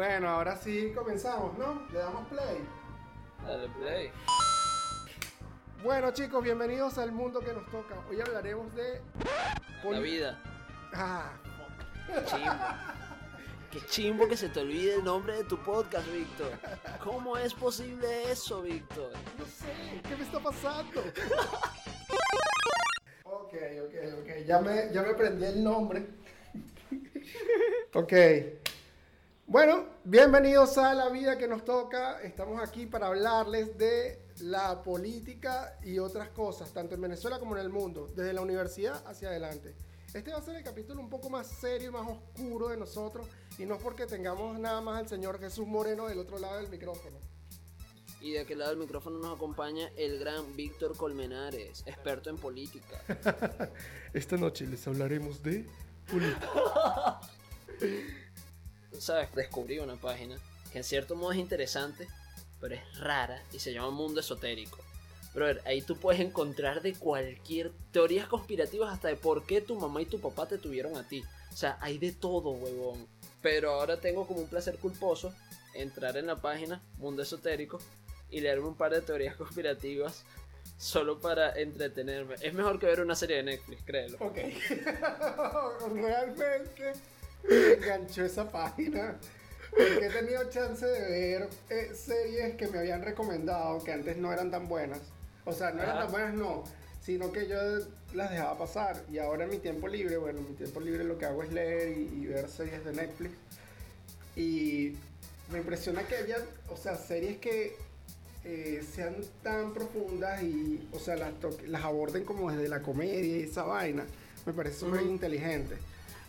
Bueno, ahora sí comenzamos, ¿no? Le damos play. Dale play. Bueno, chicos, bienvenidos al mundo que nos toca. Hoy hablaremos de. La vida. Ah, Qué chimbo. Qué chimbo que se te olvide el nombre de tu podcast, Víctor. ¿Cómo es posible eso, Víctor? no sé, ¿qué me está pasando? ok, ok, ok. Ya me, ya me aprendí el nombre. ok. Bueno, bienvenidos a La Vida que nos toca. Estamos aquí para hablarles de la política y otras cosas, tanto en Venezuela como en el mundo, desde la universidad hacia adelante. Este va a ser el capítulo un poco más serio y más oscuro de nosotros, y no es porque tengamos nada más al señor Jesús Moreno del otro lado del micrófono. Y de aquel lado del micrófono nos acompaña el gran Víctor Colmenares, experto en política. Esta noche les hablaremos de política. ¿Sabes? Descubrí una página que en cierto modo es interesante, pero es rara y se llama Mundo Esotérico. Brother, ahí tú puedes encontrar de cualquier teorías conspirativas hasta de por qué tu mamá y tu papá te tuvieron a ti. O sea, hay de todo, huevón. Pero ahora tengo como un placer culposo entrar en la página Mundo Esotérico y leerme un par de teorías conspirativas solo para entretenerme. Es mejor que ver una serie de Netflix, créelo. Ok. Realmente me enganchó esa página. Porque he tenido chance de ver eh, series que me habían recomendado que antes no eran tan buenas. O sea, no eran tan buenas, no. Sino que yo las dejaba pasar. Y ahora en mi tiempo libre, bueno, en mi tiempo libre lo que hago es leer y, y ver series de Netflix. Y me impresiona que haya, o sea, series que eh, sean tan profundas y, o sea, las, las aborden como desde la comedia y esa vaina. Me parece Ujú. inteligente.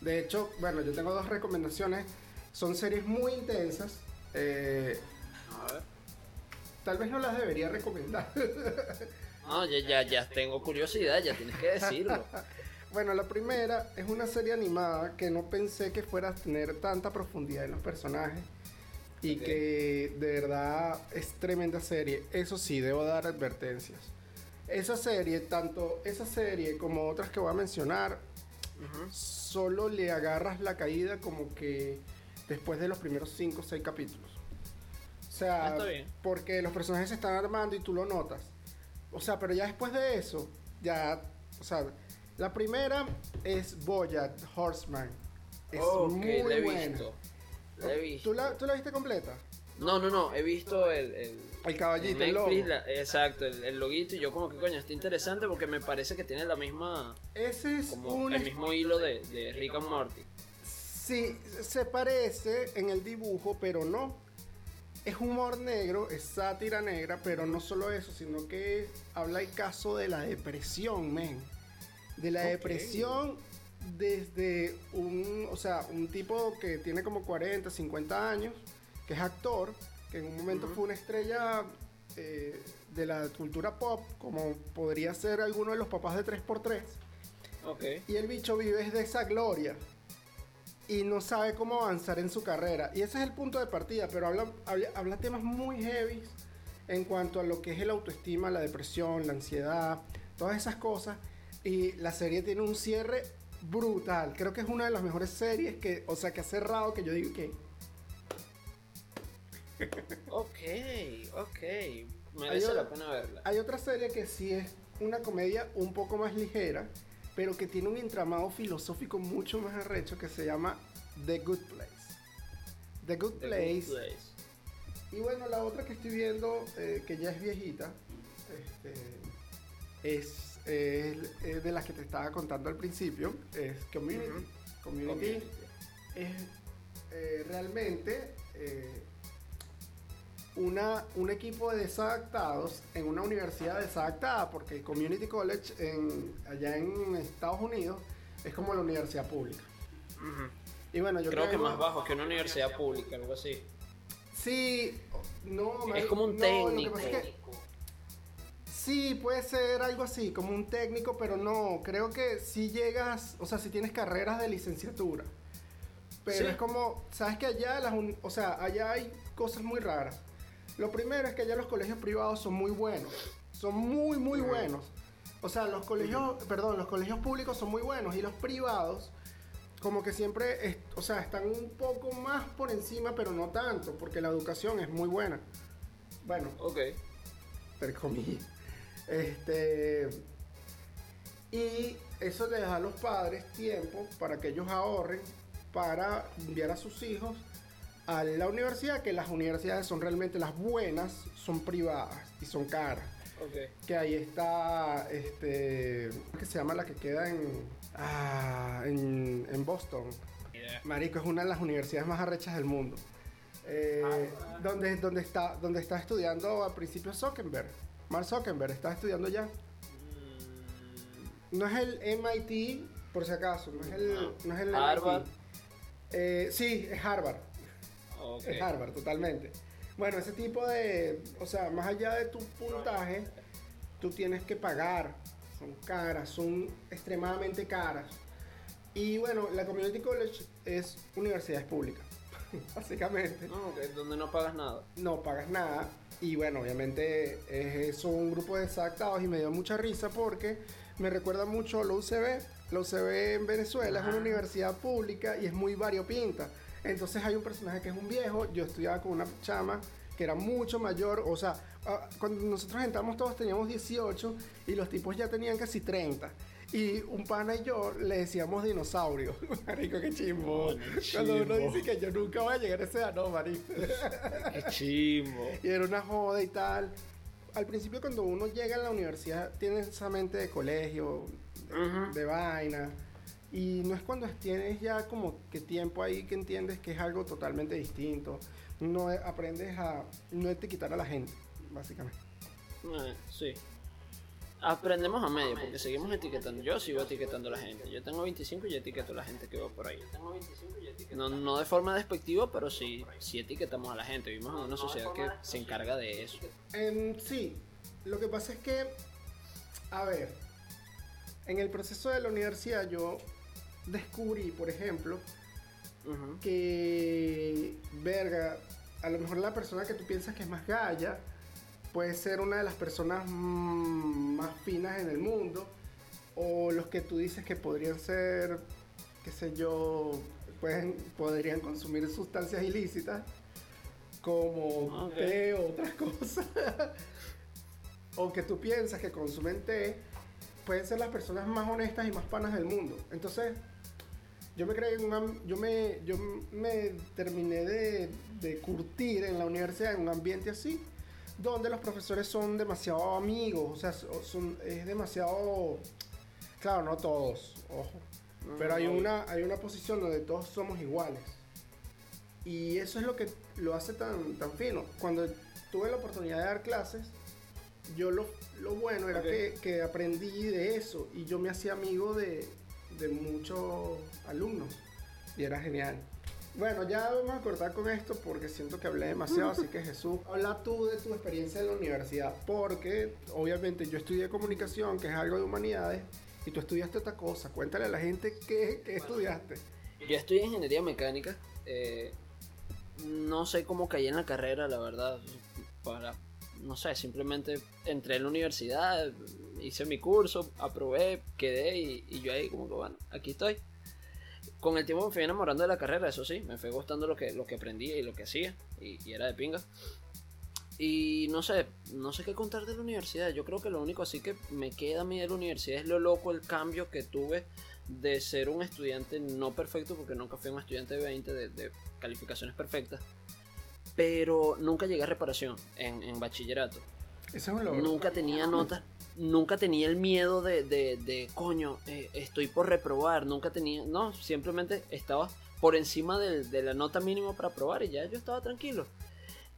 De hecho, bueno, yo tengo dos recomendaciones. Son series muy intensas. eh, A ver. tal vez no las debería recomendar. No, ya, ya, ya tengo curiosidad, ya tienes que decirlo. bueno, la primera es una serie animada que no pensé que fuera a tener tanta profundidad en los personajes. Y que de verdad es tremenda serie. Eso sí, debo dar advertencias. Esa serie, tanto esa serie como otras que voy a mencionar, Solo le agarras la caída como que después de los primeros 5 o 6 capítulos. O sea, Ah, está bien. porque los personajes se están armando y tú lo notas. O sea, pero ya después de eso, ya, o sea, la primera es Boyat Horseman. Es muy la he buena. visto. La he visto. ¿Tú la, ¿Tú la viste completa? No, no, no, he visto el, el, El caballito, el logo. La- exacto, el, el loguito y yo como que coño, está interesante porque me parece que tiene la misma, Ese es como un el mismo hilo de, de Rick and Morty. Sí, se parece en el dibujo, pero no. Es humor negro, es sátira negra, pero no solo eso, sino que habla el caso de la depresión, men. De la depresión desde un, o sea, un tipo que tiene como 40, 50 años, que es actor, que en un momento Ujú. fue una estrella eh, de la cultura pop, como podría ser alguno de los papás de 3x3. Ok. Y el bicho vive de esa gloria. Y no sabe cómo avanzar en su carrera. Y ese es el punto de partida. Pero habla, habla, habla temas muy heavy en cuanto a lo que es el autoestima, la depresión, la ansiedad, todas esas cosas. Y la serie tiene un cierre brutal. Creo que es una de las mejores series que, o sea, que ha cerrado que yo digo que... Ok, ok. Hay Merece la pena verla. Hay otra serie que sí es una comedia un poco más ligera, pero que tiene un entramado filosófico mucho más arrecho que se llama The Good Place. The Good The Good Place. Y bueno, la otra que estoy viendo, eh, que ya es viejita, este, es, es de las que te estaba contando al principio, es Community. Ujú. Community Community. es eh, realmente eh, una, un equipo de desadaptados en una universidad desadaptada, porque el Community College en, allá en Estados Unidos es como la universidad pública. Ujú. Y bueno, yo Creo que más bajo que una universidad pública, algo así. Sí, no, Es como un no, lo que técnico. pasa es que- Sí, puede ser algo así, como un técnico, pero no, creo que si llegas, o sea, si tienes carreras de licenciatura. Pero Sí. es como, sabes que allá las o sea, allá hay cosas muy raras. Lo primero es que allá los colegios privados son muy buenos. Son muy muy buenos. O sea, los colegios, perdón, los colegios públicos son muy buenos y los privados como que siempre, es- o sea, están un poco más por encima, pero no tanto, porque la educación es muy buena. Bueno, Ok. entre comillas. Este, y eso le da a los padres tiempo para que ellos ahorren para enviar a sus hijos a la universidad, que las universidades son realmente las buenas, son privadas y son caras. Que ahí está, este, que se llama la que queda en, ah, en, en Boston. Marico, es una de las universidades más arrechas del mundo. Eh, donde, donde, está, donde está estudiando al principio Zuckerberg. Mark Zuckerberg está estudiando ya. Mm, No es el MIT, por si acaso. No es el, No. no es el Harvard. MIT. Eh, sí, es Harvard. Es Harvard, totalmente. Bueno, ese tipo de. O sea, más allá de tu puntaje, tú tienes que pagar. Son caras, son extremadamente caras. Y bueno, la Community College es universidades públicas, básicamente. No, ok, donde no pagas nada. No pagas nada. Y bueno, obviamente es, son un grupo de exactados y me dio mucha risa porque me recuerda mucho a la UCB. La UCB en Venezuela es una Ah. universidad pública y es muy variopinta. Entonces hay un personaje que es un viejo. Yo estudiaba con una chama que era mucho mayor. O sea, ah, cuando nosotros entramos todos teníamos 18 y los tipos ya tenían casi 30. Y un pana y yo le decíamos dinosaurio. Marico, qué chimbo. Coño, Cuando uno dice que yo nunca voy a llegar a esa edad, no, marico. Qué chimbo. Y era una joda y tal. Al principio cuando uno llega a la universidad tiene esa mente de colegio, de, Ujú. de vaina. Y no es cuando tienes ya como que tiempo ahí que entiendes que es algo totalmente distinto. No es- aprendes a no etiquetar a la gente, básicamente. Eh, sí. Aprendemos a medio porque seguimos etiquetando. Yo sigo etiquetando a la gente. Yo tengo 25 y etiqueto a la gente que va por ahí. No, no de forma despectiva, pero sí, sí etiquetamos a la gente. Vivimos en una sociedad que se encarga de eso. Em, sí, lo que pasa es que, a ver, en el proceso de la universidad yo descubrí, por ejemplo, que, verga, a lo mejor la persona que tú piensas que es más galla puede ser una de las personas mm, más finas en el mundo, o los que tú dices que podrían ser, qué sé yo, pueden, podrían consumir sustancias ilícitas, como Ok. té o otras cosas, o que tú piensas que consumen té, pueden ser las personas más honestas y más panas del mundo. Entonces, yo me creé en yo me yo me terminé de, de curtir en la universidad en un ambiente así donde los profesores son demasiado amigos o sea son, es demasiado claro no todos ojo pero hay una hay una posición donde todos somos iguales. Y eso es lo que lo hace tan tan fino. Cuando tuve la oportunidad de dar clases yo lo, lo bueno era que, que aprendí de eso y yo me hacía amigo de, de muchos alumnos y era genial. Bueno, ya vamos a cortar con esto porque siento que hablé demasiado, así que Jesús, habla tú de tu experiencia en la universidad, porque obviamente yo estudié comunicación, que es algo de humanidades, y tú estudiaste otra cosa. Cuéntale a la gente qué, qué estudiaste. Yo estudié ingeniería mecánica. eh, no sé cómo caí en la carrera, la verdad. Para, no sé, simplemente entré en la universidad, hice mi curso, aprobé, quedé y, yo ahí como que bueno, aquí estoy. Con el tiempo me fui enamorando de la carrera, eso sí, me fue gustando lo que, lo que aprendía y lo que hacía, y, era de pinga. Y no sé, no sé qué contar de la universidad. Yo creo que lo único así que me queda a mí de la universidad es lo loco, el cambio que tuve de ser un estudiante no perfecto, porque nunca fui un estudiante de 20 de, de calificaciones perfectas, pero nunca llegué a reparación en, en bachillerato. Eso es un. Nunca tenía notas, nunca tenía el miedo de, de, de, coño, eh, estoy por reprobar, nunca tenía, no, simplemente estaba por encima del- de, la nota mínima para probar y ya yo estaba tranquilo.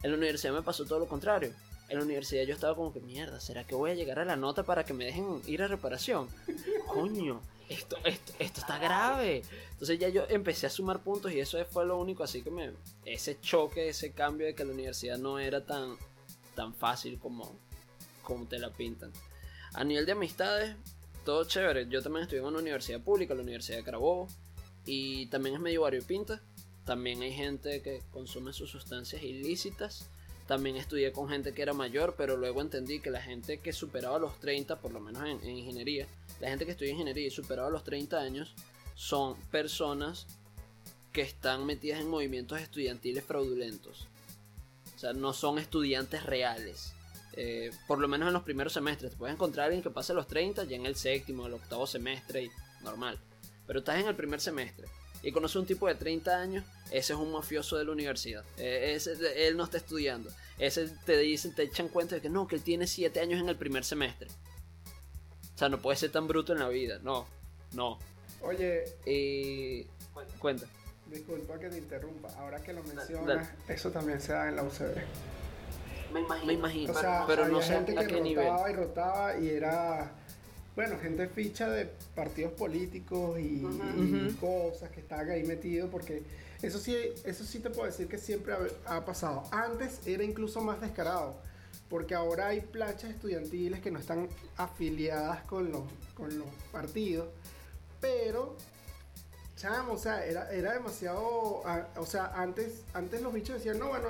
En la universidad me pasó todo lo contrario. En la universidad yo estaba como que, mierda, ¿será que voy a llegar a la nota para que me dejen ir a reparación? Coño, esto, esto, esto está grave. Entonces ya yo empecé a sumar puntos y eso fue lo único así que me... Ese choque, ese cambio de que la universidad no era tan, tan fácil como, como te la pintan. A nivel de amistades, todo chévere. Yo también estudié en una universidad pública, la Universidad de Carabobo, y también es medio variopinta. También hay gente que consume sus sustancias ilícitas. También estudié con gente que era mayor, pero luego entendí que la gente que superaba los 30, por lo menos en, en ingeniería, la gente que estudia ingeniería y superaba los 30 años, son personas que están metidas en movimientos estudiantiles fraudulentos. O sea, no son estudiantes reales. Eh, por lo menos en los primeros semestres. Te puedes encontrar a alguien que pase los 30 ya en el séptimo, el octavo semestre, y normal. Pero estás en el primer semestre y conoces a un tipo de 30 años, ese es un mafioso de la universidad. Eh, ese, él no está estudiando. Ese te dicen, te echan cuenta de que no, que él tiene 7 años en el primer semestre. O sea, no puede ser tan bruto en la vida. No, no. Oye, Y. Cuenta. disculpa que te interrumpa. Ahora que lo mencionas, eso también se da en la UCB. Me imagino. O sea, pero había no sé gente a que qué nivel. y rotaba y era, bueno, gente ficha de partidos políticos y, cosas que estaban ahí metidos porque eso sí, eso sí te puedo decir que siempre ha, ha pasado. Antes era incluso más descarado porque ahora hay planchas estudiantiles que no están afiliadas con los, con los partidos, pero chamo, o sea, era, era demasiado, o sea, antes, antes los bichos decían, no, bueno,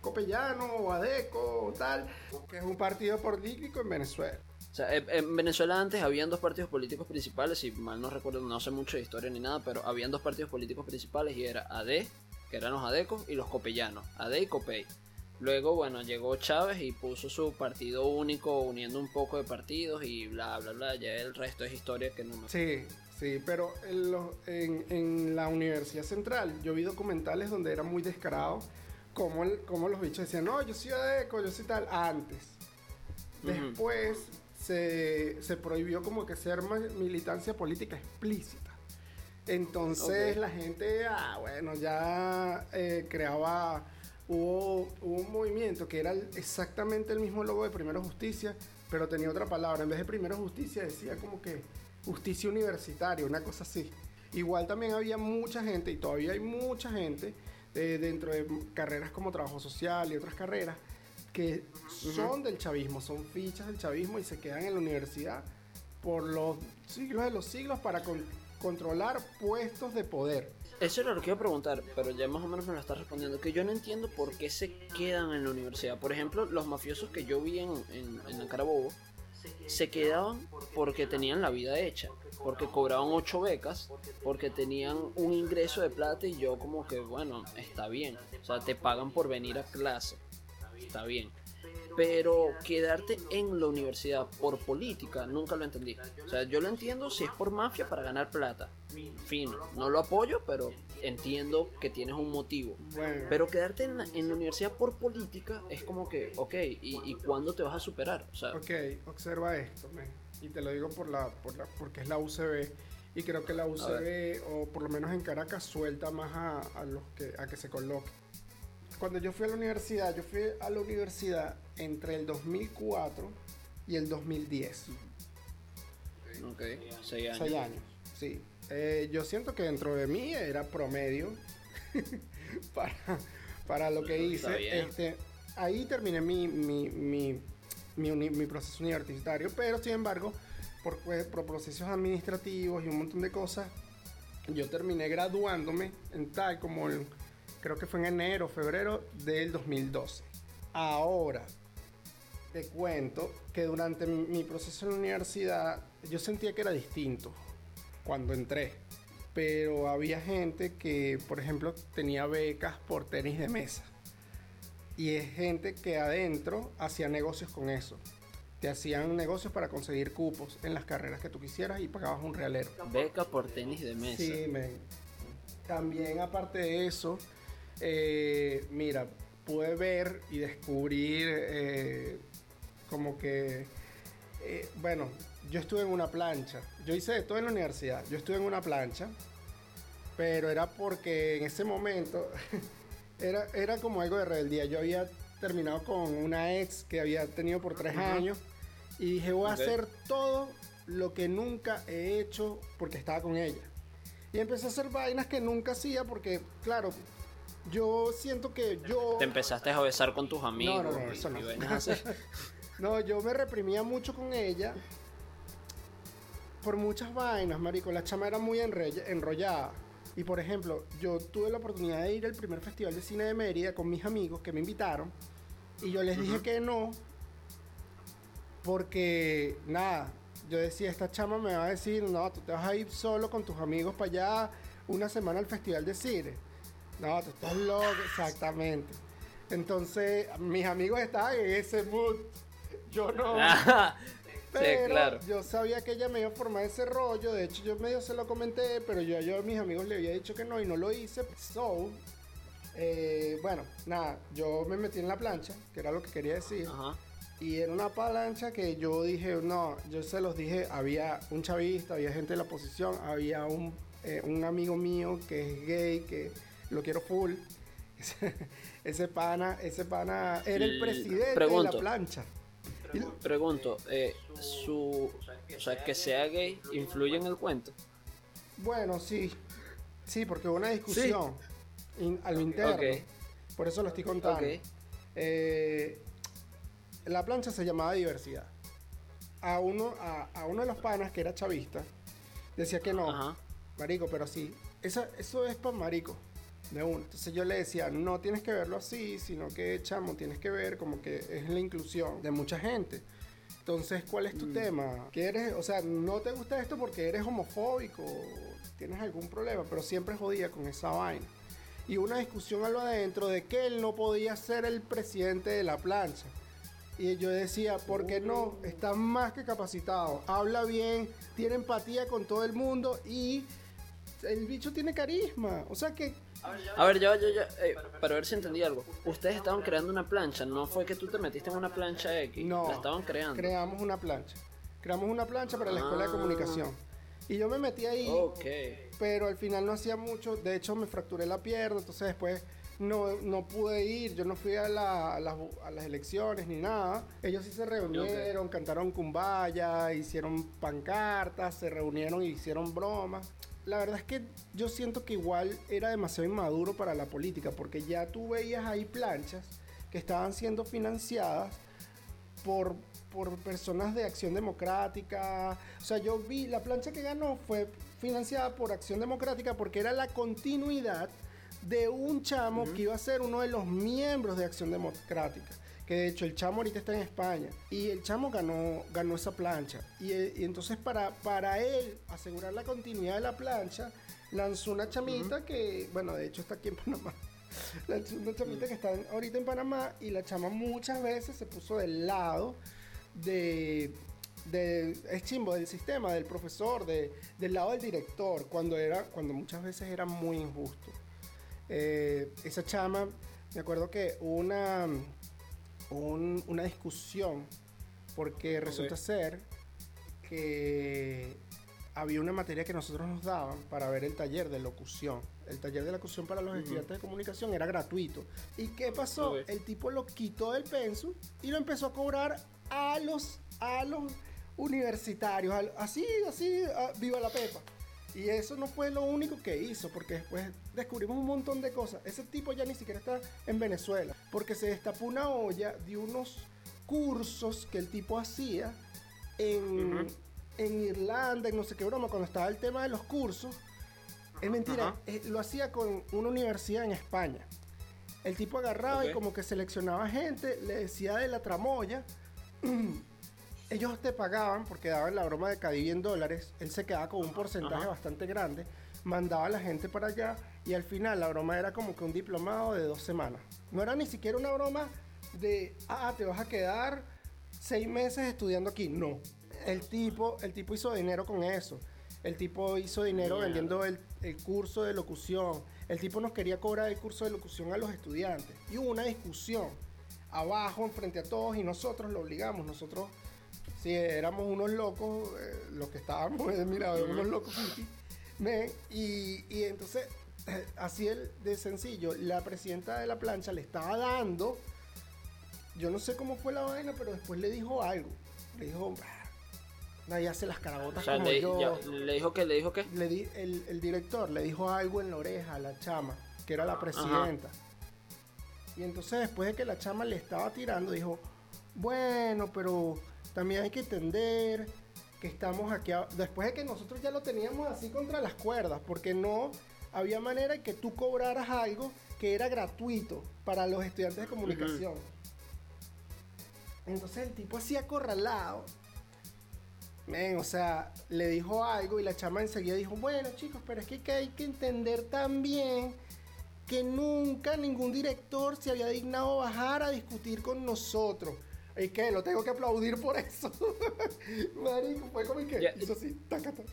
Copellano o Adeco o tal, que es un partido político en Venezuela. O sea, en- en Venezuela antes habían dos partidos políticos principales, si mal no recuerdo, no sé mucho de historia ni nada, pero habían dos partidos políticos principales y era AD, que eran los adecos, y los copellanos, AD y Copey. Luego, bueno, llegó Chávez y puso su partido único, uniendo un poco de partidos y bla, bla, bla. Ya el resto es historia que no me... Sí, sí, pero en, los- en- en la Universidad Central yo vi documentales donde era muy descarado como, el- como los bichos decían, no, yo soy Adeco, yo soy tal, antes. Después se, se prohibió como que ser militancia política explícita. Entonces la gente, ah, bueno, ya eh, creaba, hubo, hubo un movimiento que era exactamente el mismo logo de Primero Justicia, pero tenía otra palabra. En vez de Primero Justicia decía como que justicia universitaria, una cosa así. Igual también había mucha gente, y todavía hay mucha gente, eh, dentro de carreras como trabajo social y otras carreras, que son del chavismo, son fichas del chavismo y se quedan en la universidad por los siglos de los siglos para con- controlar puestos de poder. Eso era lo que iba a preguntar, pero ya más o menos me lo estás respondiendo. Que yo no entiendo por qué se quedan en la universidad. Por ejemplo, los mafiosos que yo vi en, en, en Carabobo se quedaban porque tenían la vida hecha. Porque cobraban ocho becas, porque tenían un ingreso de plata y yo como que, bueno, está bien. O sea, te pagan por venir a clase. Está bien. Pero quedarte en la universidad por política, nunca lo entendí. O sea, yo lo entiendo si es por mafia para ganar plata. Fino. No lo apoyo, pero entiendo que tienes un motivo. Bueno, Pero quedarte en la, en la universidad por política es como que, ok, ¿y, y cuándo te vas a superar? O sea, ok, observa esto, men, y te lo digo por la, por la, porque es la UCB. Y creo que la UCB, o por lo menos en Caracas, suelta más a, a los que, a que se coloque. Cuando yo fui a la universidad, yo fui a la universidad entre el 2004 y el 2010. ok, seis años. Seis años, sí. Eh, yo siento que dentro de mí era promedio para, para lo que hice. Este, ahí terminé mi, mi, mi, mi uni- mi proceso universitario, pero sin embargo, por, pues, por procesos administrativos y un montón de cosas, yo terminé graduándome en tal como el- creo que fue en enero, febrero del 2012. Ahora, te cuento que durante mi, proceso en la universidad yo sentía que era distinto cuando entré. Pero había gente que, por ejemplo, tenía becas por tenis de mesa. Y es gente que adentro hacía negocios con eso. Te hacían negocios para conseguir cupos en las carreras que tú quisieras y pagabas un realero. Beca por tenis de mesa. Sí, men. También aparte de eso, eh, mira, pude ver y descubrir eh, como que, eh, bueno, yo estuve en una plancha. Yo hice de todo en la universidad. Yo estuve en una plancha, pero era porque en ese momento era, era como algo de rebeldía. Yo había terminado con una ex que había tenido por tres años y dije, voy a hacer todo lo que nunca he hecho porque estaba con ella. Y empecé a hacer vainas que nunca hacía porque, claro, yo siento que yo... Te empezaste a besar con tus amigos. No, no, no, eso no. No, yo me reprimía mucho con ella por muchas vainas, marico. La chama era muy enrollada. Y por ejemplo, yo tuve la oportunidad de ir al primer festival de cine de Mérida con mis amigos que me invitaron. Y yo les dije que no. Porque, nada, yo decía, esta chama me va a decir, no, tú te vas a ir solo con tus amigos para allá una semana al festival de cine. No, tú estás loco, exactamente. Entonces, mis amigos estaban en ese mood. Yo no. Pero claro. yo sabía que ella me iba a formar ese rollo. De hecho, yo medio se lo comenté, pero yo, yo a mis amigos le había dicho que no y no lo hice. So, eh, bueno, nada, yo me metí en la plancha, que era lo que quería decir. Ajá. Y era una plancha que yo dije, no, yo se los dije, había un chavista, había gente de la oposición, había un, eh, un amigo mío que es gay, que lo quiero full. Ese, ese pana, ese pana era el presidente de pregunto. la plancha. Pregunto, eh, su, o sea, que sea gay influye en el cuento. Bueno, sí. Sí, porque hubo una discusión in- a lo interno. Por eso lo estoy contando. Eh, la plancha se llamaba diversidad. A uno, a, a uno de los panas que era chavista decía que no, Ajá. marico, pero sí. Eso, eso es para marico. De. Entonces yo le decía, no tienes que verlo así, sino que, chamo, tienes que ver como que es la inclusión de mucha gente. Entonces, ¿cuál es tu Mm. tema? ¿Qué eres? O sea, no te gusta esto porque eres homofóbico, tienes algún problema, pero siempre jodía con esa vaina. Y una discusión a lo adentro de que él no podía ser el presidente de la plancha. Y yo decía, ¿por qué no? Está más que capacitado, habla bien, tiene empatía con todo el mundo y el bicho tiene carisma. O sea que A ver, ya, ya, ya, eh, para ver si entendí algo. Ustedes estaban creando una plancha, no fue que tú te metiste en una plancha X, No. la estaban creando. creamos una plancha. Creamos una plancha para la escuela de Ah. comunicación. Y yo me metí ahí, Ok. pero al final no hacía mucho. De hecho, me fracturé la pierna, entonces después no, no pude ir. Yo no fui a, la- a las, a las elecciones ni nada. Ellos sí se reunieron, cantaron cumbaya, hicieron pancartas, se reunieron y hicieron bromas. La verdad es que yo siento que igual era demasiado inmaduro para la política, porque ya tú veías ahí planchas que estaban siendo financiadas por, por personas de Acción Democrática. O sea, yo vi, la plancha que ganó fue financiada por Acción Democrática porque era la continuidad de un chamo que iba a ser uno de los miembros de Acción Democrática. Que de hecho el chamo ahorita está en España. Y el chamo ganó, ganó esa plancha. Y, eh, y entonces para, para él asegurar la continuidad de la plancha, lanzó una chamita que, bueno, de hecho está aquí en Panamá. Lanzó una chamita que está ahorita en Panamá y la chama muchas veces se puso del lado de, de es chimbo del sistema, del profesor, de, del lado del director, cuando era, cuando muchas veces era muy injusto. Eh, esa chama, me acuerdo que hubo una, un- una discusión porque resulta ser que había una materia que nosotros nos daban para ver el taller de locución. El taller de locución para los estudiantes de comunicación era gratuito. ¿Y qué pasó? El tipo lo quitó del pensum y lo empezó a cobrar a los, a los universitarios. así, así, a- viva la pepa. Y eso no fue lo único que hizo, porque después descubrimos un montón de cosas. Ese tipo ya ni siquiera está en Venezuela, porque se destapó una olla de unos cursos que el tipo hacía en, en Irlanda, en no sé qué broma, cuando estaba el tema de los cursos. Es mentira, eh, lo hacía con una universidad en España. El tipo agarraba y como que seleccionaba gente, le decía de la tramoya. Ellos te pagaban porque daban la broma de Cadivi en dólares. Él se quedaba con un porcentaje Ajá. bastante grande. Mandaba a la gente para allá y al final la broma era como que un diplomado de dos semanas. No era ni siquiera una broma de, ah, te vas a quedar seis meses estudiando aquí. No. El tipo, el tipo hizo dinero con eso. El tipo hizo dinero vendiendo el, el curso de locución. El tipo nos quería cobrar el curso de locución a los estudiantes. Y hubo una discusión abajo, enfrente a todos, y nosotros lo obligamos. Nosotros, si éramos unos locos, eh, los que estábamos, eh, mira, unos locos y, y entonces, así el de sencillo, la presidenta de la plancha le estaba dando, yo no sé cómo fue la vaina, pero después le dijo algo. Le dijo, "Ah, nadie hace las O carabotas sea, como le, yo. ya- le dijo que, le dijo que. Le di, el, el director le dijo algo en la oreja a la chama, que era la presidenta. Y entonces después de que la chama le estaba tirando, dijo, bueno, pero también hay que entender que estamos aquí, a-". después de que nosotros ya lo teníamos así contra las cuerdas, porque no había manera de que tú cobraras algo que era gratuito para los estudiantes de comunicación. Entonces el tipo así acorralado Men, o sea, le dijo algo y la chama enseguida dijo, bueno chicos, pero es que hay que entender también que nunca ningún director se había dignado bajar a discutir con nosotros. ¿Y que Lo tengo que aplaudir por eso. Marico, fue como que Ya. hizo así, taca, taca.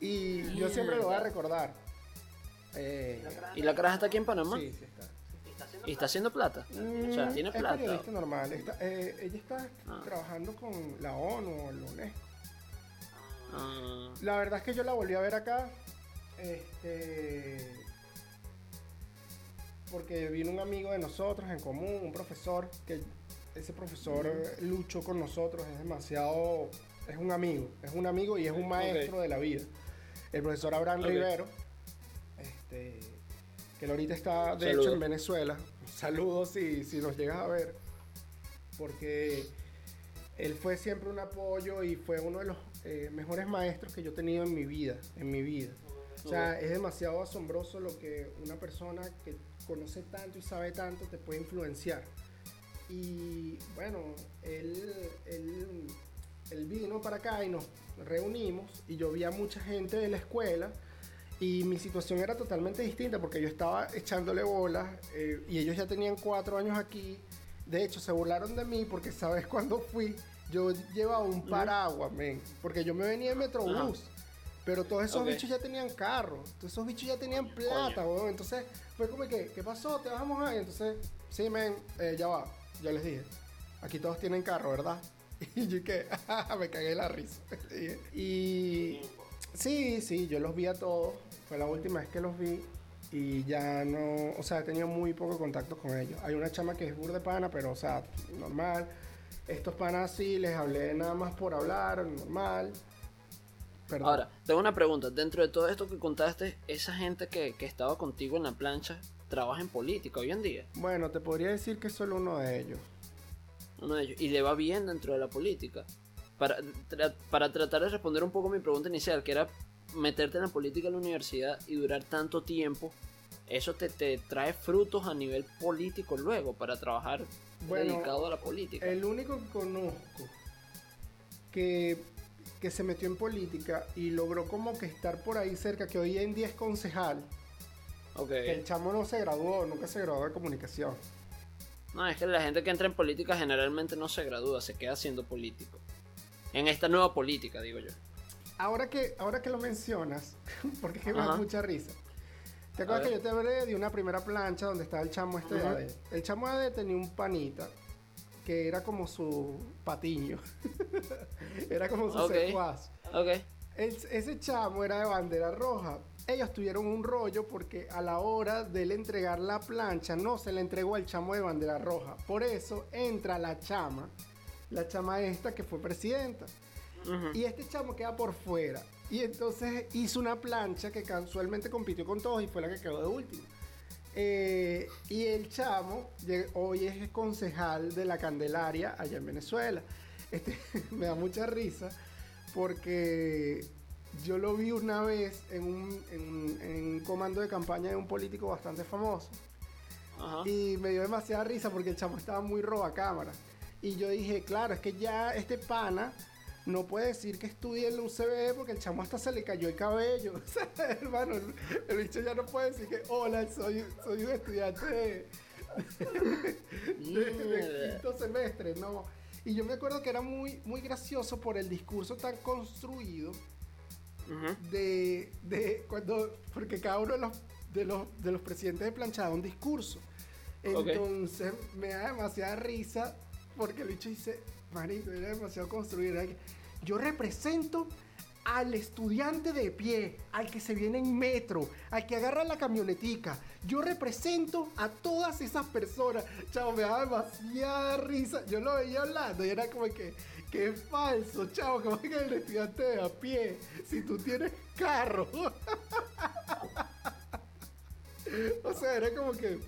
Y yo siempre lo voy a recordar. Eh, ¿Y la caraja está aquí en Panamá? sí, sí está. ¿Y está haciendo plata? O sea, Mm, tiene es plata. periodista normal. está- eh, ella está Ah. trabajando con la ONU o la UNESCO. Ah, La verdad es que yo la volví a ver acá. Este. Porque vino un amigo de nosotros en común, un profesor, que ese profesor luchó con nosotros, es demasiado. Es un amigo, es un amigo y es un maestro de la vida. El profesor Abraham. Rivero, este, que ahorita está de Saludos. hecho en Venezuela. Saludos si, si nos llegas a ver. Porque él fue siempre un apoyo y fue uno de los eh, mejores maestros que yo he tenido en mi vida, en mi vida. O sea, es demasiado asombroso lo que una persona que conoce tanto y sabe tanto te puede influenciar. Y bueno, él, él, él vino para acá y nos reunimos y yo vi a mucha gente de la escuela y mi situación era totalmente distinta porque yo estaba echándole bolas eh, y ellos ya tenían cuatro años aquí. De hecho, se burlaron de mí porque sabes cuándo fui. Yo llevaba un paraguas, men, porque yo me venía en Metrobús. Pero todos esos bichos ya tenían carro, todos esos bichos ya tenían plata, weón. Entonces fue como que, ¿qué pasó? ¿Te vas a mojar? Y entonces, sí, men, eh, ya va. Yo les dije, aquí todos tienen carro, ¿verdad? Y yo que, me cagué la risa. y sí, sí, yo los vi a todos. Fue la última vez que los vi. Y ya no, o sea, he tenido muy poco contacto con ellos. Hay una chama que es burda de pana, pero, o sea, normal. Estos panas sí, les hablé nada más por hablar, normal. Perdón. Ahora, tengo una pregunta. Dentro de todo esto que contaste, esa gente que, que estaba contigo en la plancha trabaja en política hoy en día. Bueno, te podría decir que es solo uno de ellos. Uno de ellos. Y le va bien dentro de la política. Para, tra- para tratar de responder un poco mi pregunta inicial, que era meterte en la política en la universidad y durar tanto tiempo, eso te, te trae frutos a nivel político luego para trabajar Bueno, dedicado a la política. El único que conozco que, que se metió en política y logró como que estar por ahí cerca, que hoy en día es concejal, Ok. que el chamo no se graduó, nunca se graduó de comunicación. No, es que la gente que entra en política generalmente no se gradúa, se queda siendo político. En esta nueva política, digo yo. Ahora que, ahora que lo mencionas, porque es que me da mucha risa. ¿Te acuerdas que yo te hablé de una primera plancha donde estaba el chamo este de. AD? El chamo AD tenía un panita que era como su patiño. era como su Ok. secuaz. Ok. El- ese chamo era de bandera roja. Ellos tuvieron un rollo porque a la hora de él entregar la plancha no se le entregó al chamo de bandera roja. Por eso entra la chama, la chama esta que fue presidenta. Y este chamo queda por fuera. Y entonces hizo una plancha que casualmente compitió con todos y fue la que quedó de último. Eh, y el chamo hoy es concejal de la Candelaria allá en Venezuela. Este, me da mucha risa porque yo lo vi una vez en un, en un- en un comando de campaña de un político bastante famoso. Ajá. Y me dio demasiada risa porque el chamo estaba muy roba cámara. Y yo dije, claro, es que ya este pana no puede decir que estudie en la UCB porque el chamo hasta se le cayó el cabello. O sea, hermano, el, bicho ya no puede decir que, hola, soy, soy un estudiante de, de- quinto semestre, no. Y yo me acuerdo que era muy, muy gracioso por el discurso tan construido De, de cuando porque cada uno de los de los de los presidentes de planchada un discurso entonces me da demasiada risa porque el bicho dice marico era demasiado construido yo represento al estudiante de pie, al que se viene en metro, al que agarra la camionetica. Yo represento a todas esas personas. Chavo, me daba demasiada risa. Yo lo veía hablando y era como que, es falso, chavo, que el estudiante de a pie, si tú tienes carro. o sea, era como que...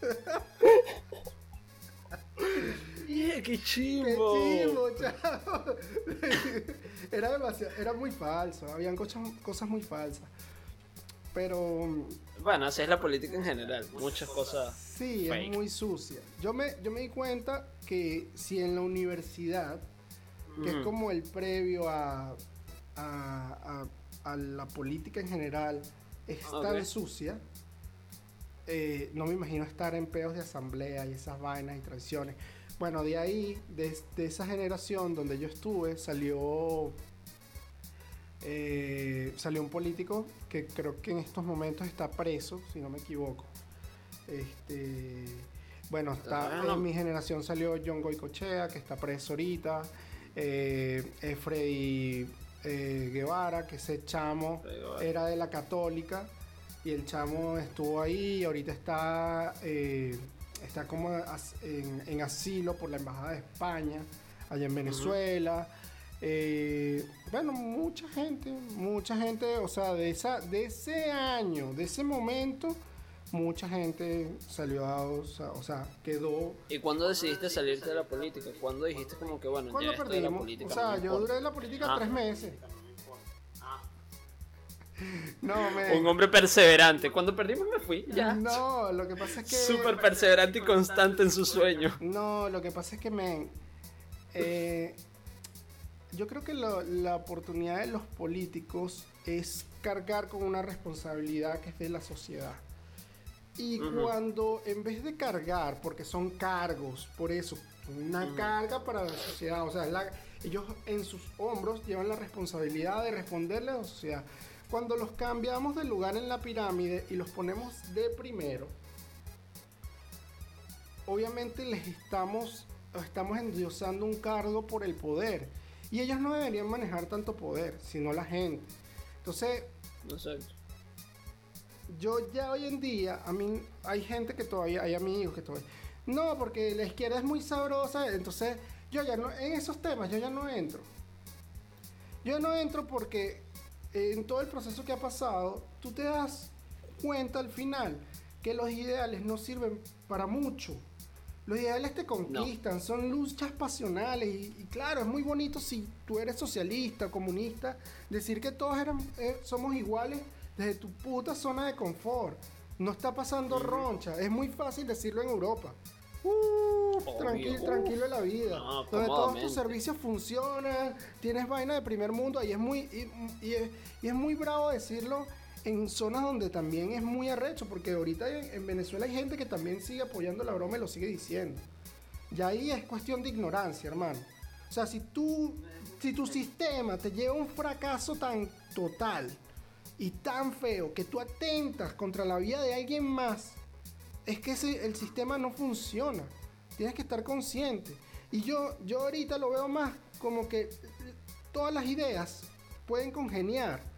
Yeah, qué ¡Qué chimbo. chivo, chavo! era demasiado, era muy falso, habían cosas, cosas muy falsas. Pero Bueno, así es la política en general. Muchas cosas. sí, Fake. es muy sucia. Yo me, yo me di cuenta que si en la universidad que es como el previo a, a, a- a la política en general, es tan sucia. eh, no me imagino estar en peos de asamblea y esas vainas y traiciones. Bueno, de ahí, de, de esa generación donde yo estuve, salió eh, salió un político que creo que en estos momentos está preso, si no me equivoco. Este, bueno, está, Ah, en mi generación salió John Goicochea, que está preso ahorita. Eh, Freddy eh, Guevara, que ese chamo era de la católica. Y el chamo estuvo ahí y ahorita está, eh, está como en asilo por la Embajada de España, allá en Venezuela. Eh, bueno, mucha gente, mucha gente, o sea, de, esa, de ese año, de ese momento, mucha gente salió a, o sea, o sea, quedó... ¿Y cuándo decidiste salirte de la política? ¿Cuándo dijiste como que, bueno, ¿Cuándo ya esto de la política? O sea, no yo importa"? duré en la política Ah. tres meses. No, Un me... hombre perseverante. Cuando perdimos me fui, ya. No, lo que pasa es que... Súper perseverante y constante en su sueño. No, lo que pasa es que me. eh, yo creo que lo- la oportunidad de los políticos es cargar con una responsabilidad que es de la sociedad. Y Ujú. cuando en vez de cargar, porque son cargos, por eso, una Ujú. carga para la sociedad, o sea, la- ellos en sus hombros llevan la responsabilidad de responderle a la sociedad. Cuando los cambiamos de lugar en la pirámide y los ponemos de primero, obviamente les estamos, estamos endiosando un cargo por el poder. Y ellos no deberían manejar tanto poder, sino la gente. Entonces, Exacto. yo ya hoy en día, a mí hay gente que todavía, hay amigos que todavía, no, porque la izquierda es muy sabrosa, entonces yo ya no, en esos temas yo ya no entro. Yo no entro porque en todo el proceso que ha pasado, tú te das cuenta al final que los ideales no sirven para mucho. Los ideales te conquistan, son luchas pasionales y, y claro, es muy bonito si tú eres socialista, comunista, decir que todos eran, eh, somos iguales desde tu puta zona de confort. No está pasando roncha, es muy fácil decirlo en Europa. Obvio, tranquilo, uf. tranquilo en la vida. No, donde todos tus servicios funcionan, tienes vaina de primer mundo y es muy y, y es, y es muy bravo decirlo en zonas donde también es muy arrecho, porque ahorita en, en Venezuela hay gente que también sigue apoyando la broma y lo sigue diciendo. Y ahí es cuestión de ignorancia, hermano. O sea, si tú, si tu sistema te lleva a un fracaso tan total y tan feo que tú atentas contra la vida de alguien más, es que ese- el sistema no funciona. Tienes que estar consciente. Y yo, yo ahorita lo veo más como que todas las ideas pueden congeniar.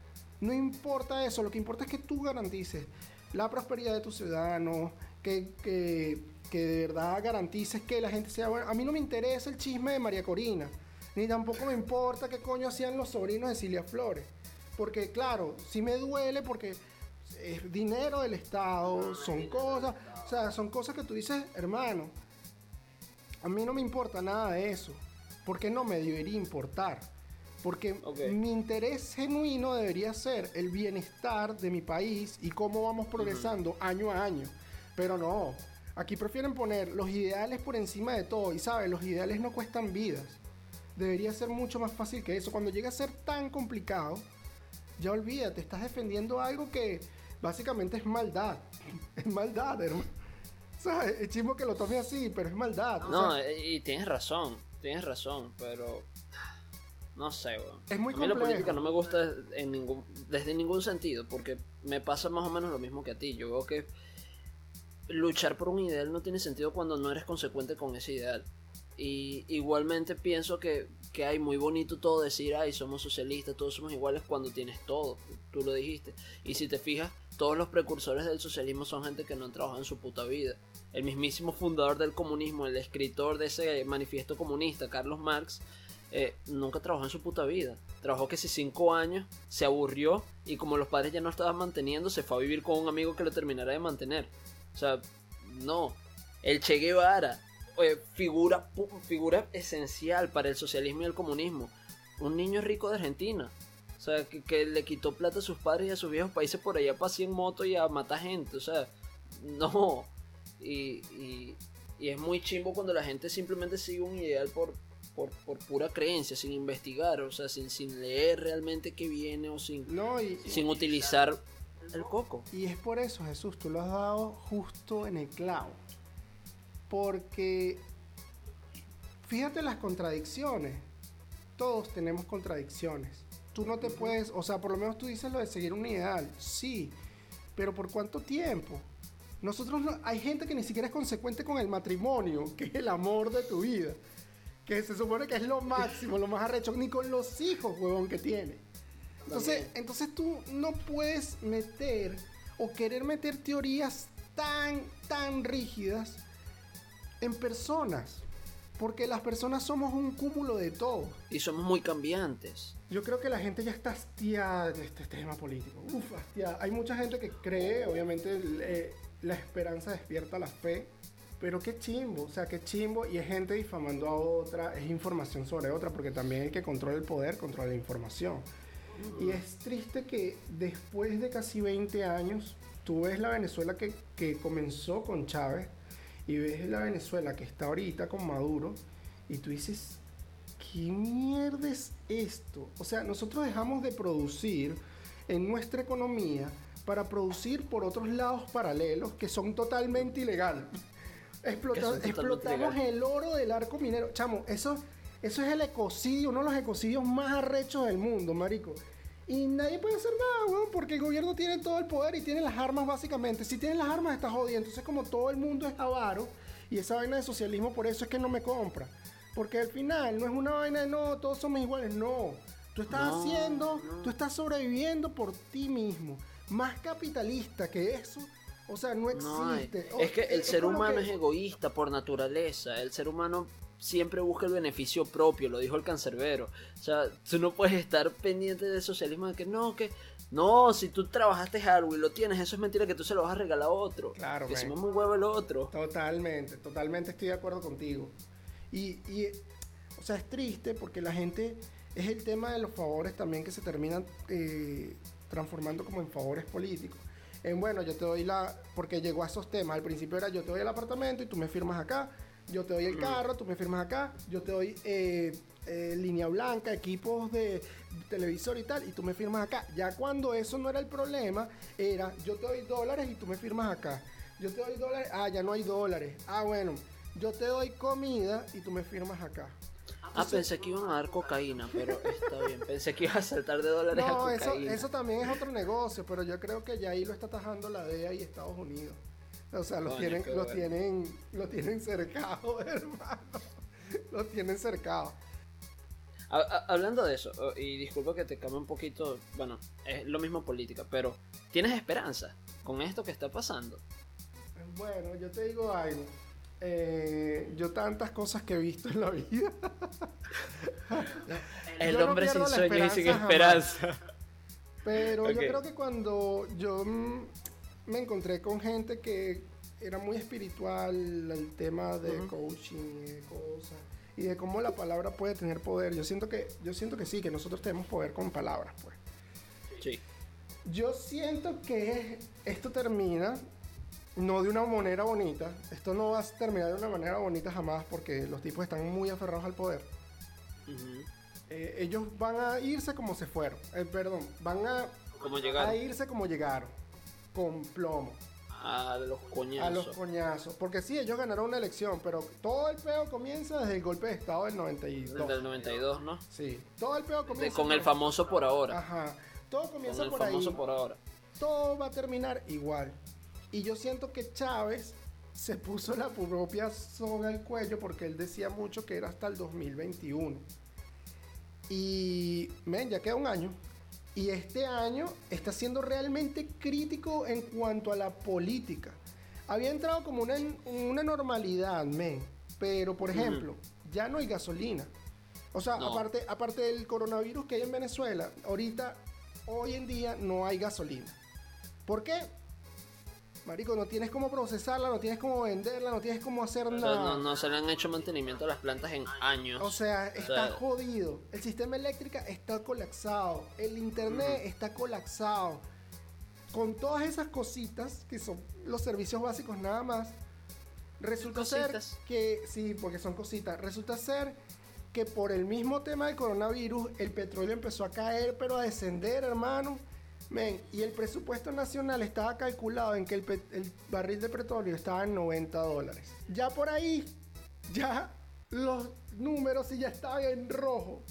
No importa eso, lo que importa es que tú garantices la prosperidad de tus ciudadanos, que, que, que de verdad garantices que la gente sea buena. A mí no me interesa el chisme de María Corina, ni tampoco me importa qué coño hacían los sobrinos de Cilia Flores. Porque claro, sí me duele porque es dinero del Estado, son cosas, o sea, son cosas que tú dices, hermano, a mí no me importa nada de eso, porque no me debería importar. Porque Ok. mi interés genuino debería ser el bienestar de mi país y cómo vamos progresando año a año. Pero no, aquí prefieren poner los ideales por encima de todo. Y sabes, los ideales no cuestan vidas. Debería ser mucho más fácil que eso. Cuando llega a ser tan complicado, ya olvídate, estás defendiendo algo que básicamente es maldad. Es maldad, hermano. O sea, es chismo que lo tome así, pero es maldad. o No, sea, eh, y tienes razón, tienes razón, pero no sé, weón. Es muy A mí la complejo. política no me gusta en ningún, desde ningún sentido, porque me pasa más o menos lo mismo que a ti. Yo veo que luchar por un ideal no tiene sentido cuando no eres consecuente con ese ideal. Y igualmente pienso que, que hay muy bonito todo decir, ay, somos socialistas, todos somos iguales cuando tienes todo, tú lo dijiste. Y si te fijas, todos los precursores del socialismo son gente que no han trabajado en su puta vida. El mismísimo fundador del comunismo, el escritor de ese manifiesto comunista, Carlos Marx, eh, nunca trabajó en su puta vida. Trabajó que si cinco años, se aburrió y como los padres ya no estaban manteniendo, se fue a vivir con un amigo que lo terminara de mantener. O sea, no. El Che Guevara, eh, figura, figura esencial para el socialismo y el comunismo. Un niño rico de Argentina. O sea, que, le quitó plata a sus padres y a sus viejos países por allá para en moto y a matar gente. O sea, no. Y, y es muy chimbo cuando la gente simplemente sigue un ideal por, por, por pura creencia, sin investigar, o sea, sin, sin leer realmente qué viene o sin, No, y, sin utilizar el coco. y es por eso, Jesús, tú lo has dado justo en el clavo. Porque fíjate las contradicciones. Todos tenemos contradicciones. Tú no te puedes, o sea, por lo menos tú dices lo de seguir un ideal. Sí, pero ¿por cuánto tiempo? Nosotros no, hay gente que ni siquiera es consecuente con el matrimonio, que es el amor de tu vida. Que se supone que es lo máximo, lo más arrecho, ni con los hijos, huevón, que tiene. Entonces, entonces tú no puedes meter o querer meter teorías tan, tan rígidas en personas. Porque las personas somos un cúmulo de todo. Y somos muy cambiantes. Yo creo que la gente ya está hastiada de este tema político. Uf, hastiada. Hay mucha gente que cree, obviamente, eh, la esperanza despierta la fe. Pero qué chimbo, o sea, qué chimbo. Y es gente difamando a otra, es información sobre otra, porque también el que controla el poder controla la información. Y es triste que después de casi 20 años, tú ves la Venezuela que, que comenzó con Chávez y ves la Venezuela que está ahorita con Maduro y tú dices, ¿qué mierda es esto? O sea, nosotros dejamos de producir en nuestra economía para producir por otros lados paralelos que son totalmente ilegales. Explota- explotamos el oro del arco minero. Chamo, eso, eso es el ecocidio, uno de los ecocidios más arrechos del mundo, marico. Y nadie puede hacer nada, weón, porque el gobierno tiene todo el poder y tiene las armas básicamente. Si tienes las armas estás jodido. Entonces como todo el mundo es avaro y esa vaina de socialismo por eso es que no me compra. Porque al final no es una vaina de no, todos somos iguales, no. Tú estás No, haciendo, no. tú estás sobreviviendo por ti mismo. Más capitalista que eso, o sea, no existe. Es que el ser humano que- es egoísta por naturaleza. El ser humano siempre busca el beneficio propio, lo dijo el cancerbero. O sea, tú no puedes estar pendiente del socialismo de que no, que no, si tú trabajaste algo y lo tienes, eso es mentira que tú se lo vas a regalar a otro. Claro, que se man. me muy huevo el otro. Totalmente, totalmente estoy de acuerdo contigo. Y, y, o sea, es triste porque la gente, es el tema de los favores también que se terminan eh, transformando como en favores políticos. En bueno, yo te doy la, porque llegó a esos temas, al principio era yo te doy el apartamento y tú me firmas acá, yo te doy el carro, tú me firmas acá, yo te doy eh, eh, línea blanca, equipos de televisor y tal, y tú me firmas acá. Ya cuando eso no era el problema, era yo te doy dólares y tú me firmas acá. Yo te doy dólares, ah, ya no hay dólares. Ah, bueno, yo te doy comida y tú me firmas acá. Ah, pensé que iban a dar cocaína, pero está bien. Pensé que iba a saltar de dólares No, a eso, cocaína. eso también es otro negocio, pero yo creo que ya ahí lo está tajando la DEA y Estados Unidos. O sea, los Coño, tienen, los bueno. tienen, los tienen cercados, hermano. Los tienen cercados. Ha- ha- Hablando de eso, oh, y disculpa que te cambie un poquito, bueno, es lo mismo política, pero ¿tienes esperanza con esto que está pasando? Bueno, yo te digo algo. Eh, yo tantas cosas que he visto en la vida. El Yo no hombre sin sueño y sin esperanza. Pero yo creo que cuando yo mm, me encontré con gente que era muy espiritual, el tema de coaching y de cosas, y de cómo la palabra puede tener poder, yo siento que, yo siento que sí, que nosotros tenemos poder con palabras, pues. Sí. Yo siento que esto termina no de una manera bonita. Esto no va a terminar de una manera bonita jamás porque los tipos están muy aferrados al poder. Eh, ellos van a irse como se fueron. Eh, perdón, van a, Como a irse como llegaron. Con plomo. a los A coñazos. los coñazos. Porque sí, ellos ganaron una elección, pero todo el peo comienza desde el golpe de Estado del 92. Del 92, ¿no? Sí, todo el peo De- comienza con el famoso por ahora. Ajá. Todo Con comienza el por famoso ahí. por ahora. todo va a terminar igual. Y yo siento que Chávez se puso la propia soga al cuello porque él decía mucho que era hasta el 2021. Y, men, ya queda un año. Y este año está siendo realmente crítico en cuanto a la política. Había entrado como una, una normalidad, men. Pero, por ejemplo, ya no hay gasolina. O sea, No. aparte, aparte del coronavirus que hay en Venezuela, ahorita, hoy en día, no hay gasolina. ¿Por qué? Marico, no tienes cómo procesarla, no tienes cómo venderla, no tienes cómo hacer O sea, nada. no, no se le han hecho mantenimiento a las plantas en años. O sea, está sea- jodido. El sistema eléctrico está colapsado. El internet está colapsado. Con todas esas cositas, que son los servicios básicos nada más, resulta Cositas. ser que, sí, porque son cositas, resulta ser que por el mismo tema del coronavirus el petróleo empezó a caer, pero a descender, hermano. Men, y el presupuesto nacional estaba calculado en que el, el barril de petróleo estaba en 90 dólares. Ya por ahí, ya los números sí ya estaban en rojo.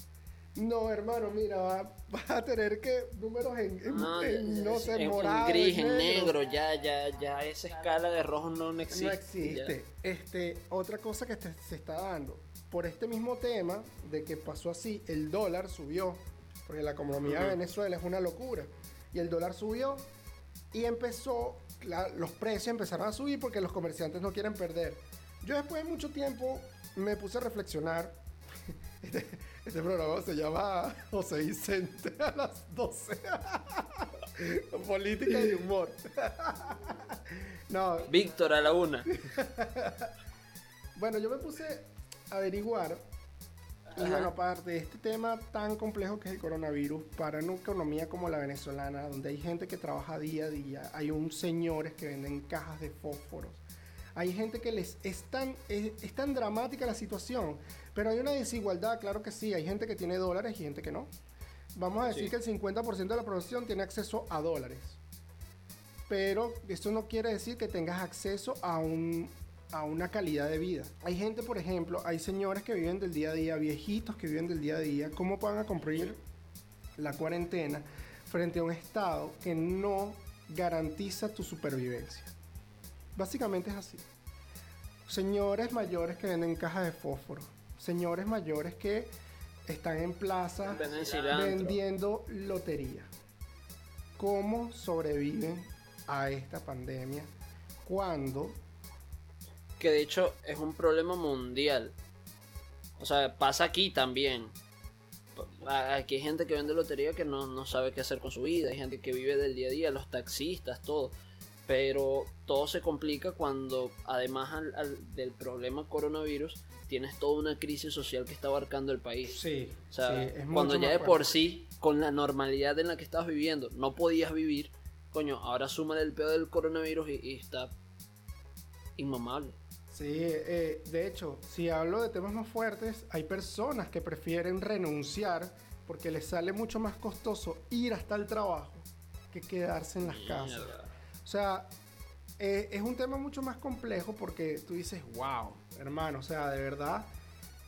No, hermano, mira, va- vas a tener que números en, en- No, en, no sé, en, en gris, en negro. negro, ya, ya, ya esa escala de rojo no, no existe. No existe. Este, otra cosa que te- se está dando, por este mismo tema de que pasó así, el dólar subió, porque la economía de. Venezuela es una locura, y el dólar subió y empezó, la- los precios empezaron a subir porque los comerciantes no quieren perder. Yo después de mucho tiempo me puse a reflexionar. Este, este programa se llama José Vicente a las 12. Política y humor. no, Víctor a la una. Bueno, yo me puse a averiguar. Y bueno, aparte de este tema tan complejo que es el coronavirus, para una economía como la venezolana, donde hay gente que trabaja día a día, hay un señores que venden cajas de fósforos, hay gente que les es tan, es, es tan dramática la situación, pero hay una desigualdad, claro que sí, hay gente que tiene dólares y gente que no. Vamos a decir Sí. que el 50% de la población tiene acceso a dólares. Pero esto no quiere decir que tengas acceso a, un, a una calidad de vida. Hay gente, por ejemplo, hay señores que viven del día a día, viejitos que viven del día a día. ¿Cómo van a cumplir la cuarentena frente a un Estado que no garantiza tu supervivencia? Básicamente es así. Señores mayores que venden cajas de fósforo. Señores mayores que están en plazas vendiendo lotería. ¿Cómo sobreviven a esta pandemia cuando Que de hecho es un problema mundial. O sea, pasa aquí también. Aquí hay gente que vende lotería que no, no sabe qué hacer con su vida. Hay gente que vive del día a día, los taxistas, todo. Pero todo se complica cuando, además al- al- del problema coronavirus, tienes toda una crisis social que está abarcando el país. sí, O sea, sí, es cuando ya de por sí, con la normalidad en la que estabas viviendo, no podías vivir, coño, ahora súmale el pedo del coronavirus y, y está inmamable. Sí, eh, de hecho, si hablo de temas más fuertes, hay personas que prefieren renunciar porque les sale mucho más costoso ir hasta el trabajo que quedarse en las casas. O sea, eh, es un tema mucho más complejo porque tú dices, wow, hermano, o sea, de verdad.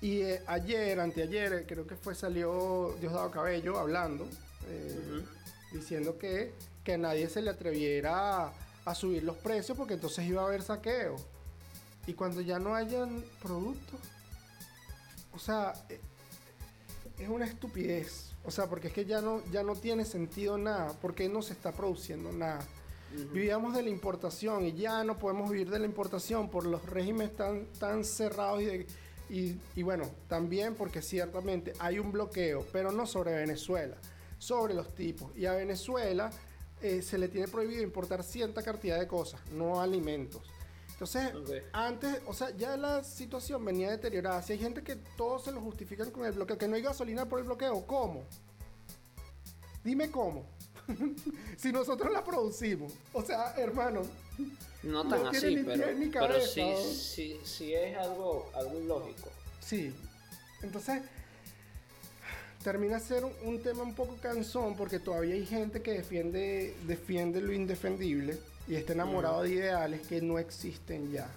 Y eh, ayer, anteayer, eh, creo que fue, salió Diosdado Cabello hablando, eh, diciendo que, que a nadie se le atreviera a, a subir los precios porque entonces iba a haber saqueo. Y cuando ya no hayan productos, o sea, eh, es una estupidez. O sea, porque es que ya no, ya no tiene sentido nada, porque no se está produciendo nada. Vivíamos de la importación y ya no podemos vivir de la importación por los regímenes tan, tan cerrados y, de- y, y bueno, también porque ciertamente hay un bloqueo, pero no sobre Venezuela, sobre los tipos. Y a Venezuela eh, se le tiene prohibido importar cierta cantidad de cosas, no alimentos. Entonces, antes, o sea, ya la situación venía deteriorada. Si hay gente que todos se lo justifican con el bloqueo, que no hay gasolina por el bloqueo, ¿cómo? Dime cómo. si nosotros la producimos. O sea, hermano, No No tan tiene así, ni pero, ni pero cabeza, sí, ¿no? sí, sí es algo, algo ilógico. sí. Entonces, termina ser un, un tema un poco cansón porque todavía hay gente que defiende, defiende lo indefendible y está enamorado de ideales que no existen ya.